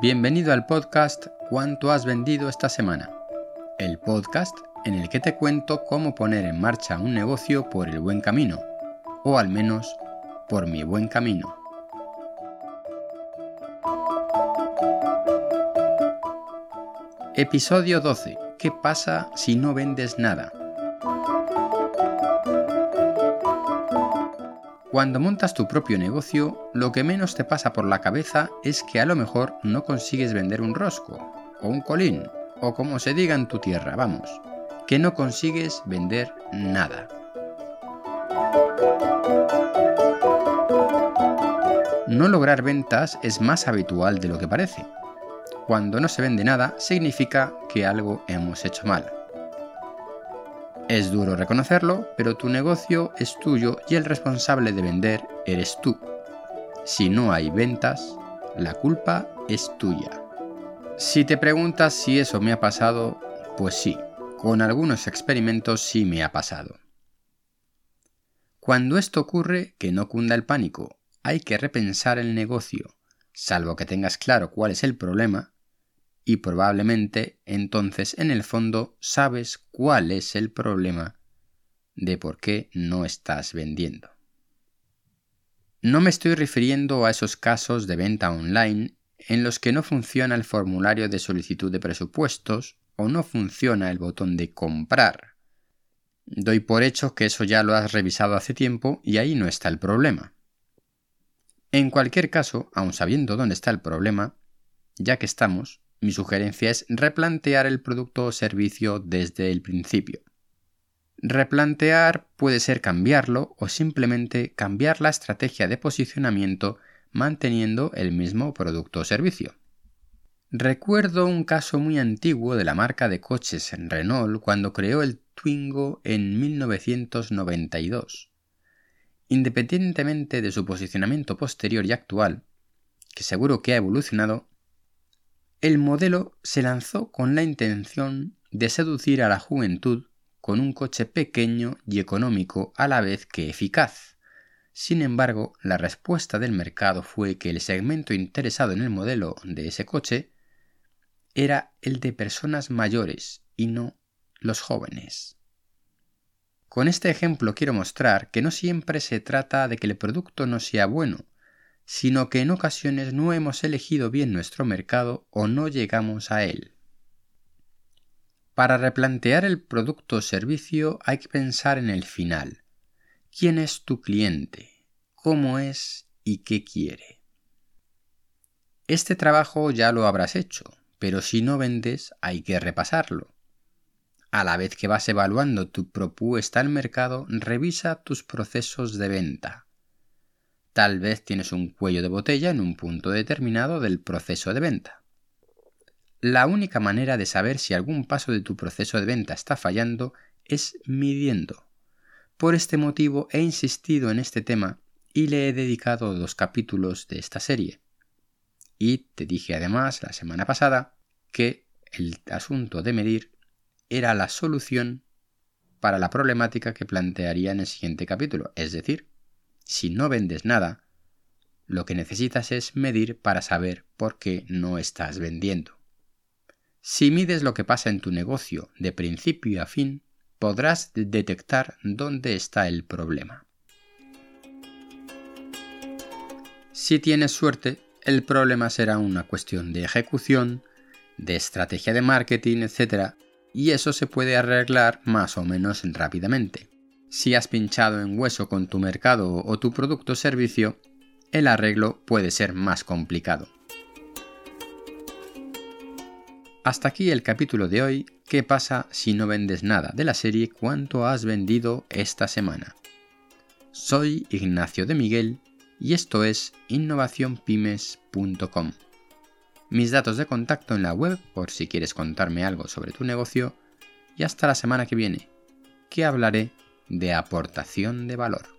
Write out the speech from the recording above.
Bienvenido al podcast ¿Cuánto has vendido esta semana? El podcast en el que te cuento cómo poner en marcha un negocio por el buen camino, o al menos por mi buen camino. Episodio 12. ¿Qué pasa si no vendes nada? Cuando montas tu propio negocio, lo que menos te pasa por la cabeza es que a lo mejor no consigues vender un rosco, o un colín, o como se diga en tu tierra, vamos, que no consigues vender nada. No lograr ventas es más habitual de lo que parece. Cuando no se vende nada, significa que algo hemos hecho mal. Es duro reconocerlo, pero tu negocio es tuyo y el responsable de vender eres tú. Si no hay ventas, la culpa es tuya. Si te preguntas si eso me ha pasado, pues sí, con algunos experimentos sí me ha pasado. Cuando esto ocurre, que no cunda el pánico, hay que repensar el negocio, salvo que tengas claro cuál es el problema, y probablemente entonces en el fondo sabes cuál es el problema de por qué no estás vendiendo. No me estoy refiriendo a esos casos de venta online en los que no funciona el formulario de solicitud de presupuestos o no funciona el botón de comprar. Doy por hecho que eso ya lo has revisado hace tiempo y ahí no está el problema. En cualquier caso, aun sabiendo dónde está el problema, ya que estamos, mi sugerencia es replantear el producto o servicio desde el principio. Replantear puede ser cambiarlo o simplemente cambiar la estrategia de posicionamiento manteniendo el mismo producto o servicio. Recuerdo un caso muy antiguo de la marca de coches Renault cuando creó el Twingo en 1992. Independientemente de su posicionamiento posterior y actual, que seguro que ha evolucionado, el modelo se lanzó con la intención de seducir a la juventud con un coche pequeño y económico a la vez que eficaz. Sin embargo, la respuesta del mercado fue que el segmento interesado en el modelo de ese coche era el de personas mayores y no los jóvenes. Con este ejemplo quiero mostrar que no siempre se trata de que el producto no sea bueno, sino que en ocasiones no hemos elegido bien nuestro mercado o no llegamos a él. Para replantear el producto o servicio hay que pensar en el final. ¿Quién es tu cliente? ¿Cómo es y qué quiere? Este trabajo ya lo habrás hecho, pero si no vendes hay que repasarlo. A la vez que vas evaluando tu propuesta al mercado, revisa tus procesos de venta Tal vez tienes un cuello de botella en un punto determinado del proceso de venta. La única manera de saber si algún paso de tu proceso de venta está fallando es midiendo. Por este motivo he insistido en este tema y le he dedicado dos capítulos de esta serie. Y te dije además la semana pasada que el asunto de medir era la solución para la problemática que plantearía en el siguiente capítulo, es decir, si no vendes nada, lo que necesitas es medir para saber por qué no estás vendiendo. Si mides lo que pasa en tu negocio de principio a fin, podrás detectar dónde está el problema. Si tienes suerte, el problema será una cuestión de ejecución, de estrategia de marketing, etc. Y eso se puede arreglar más o menos rápidamente. Si has pinchado en hueso con tu mercado o tu producto o servicio, el arreglo puede ser más complicado. Hasta aquí el capítulo de hoy, ¿qué pasa si no vendes nada? de la serie ¿Cuánto has vendido esta semana? Soy Ignacio de Miguel y esto es innovacionpymes.com. Mis datos de contacto en la web por si quieres contarme algo sobre tu negocio y hasta la semana que viene, que hablaré de aportación de valor.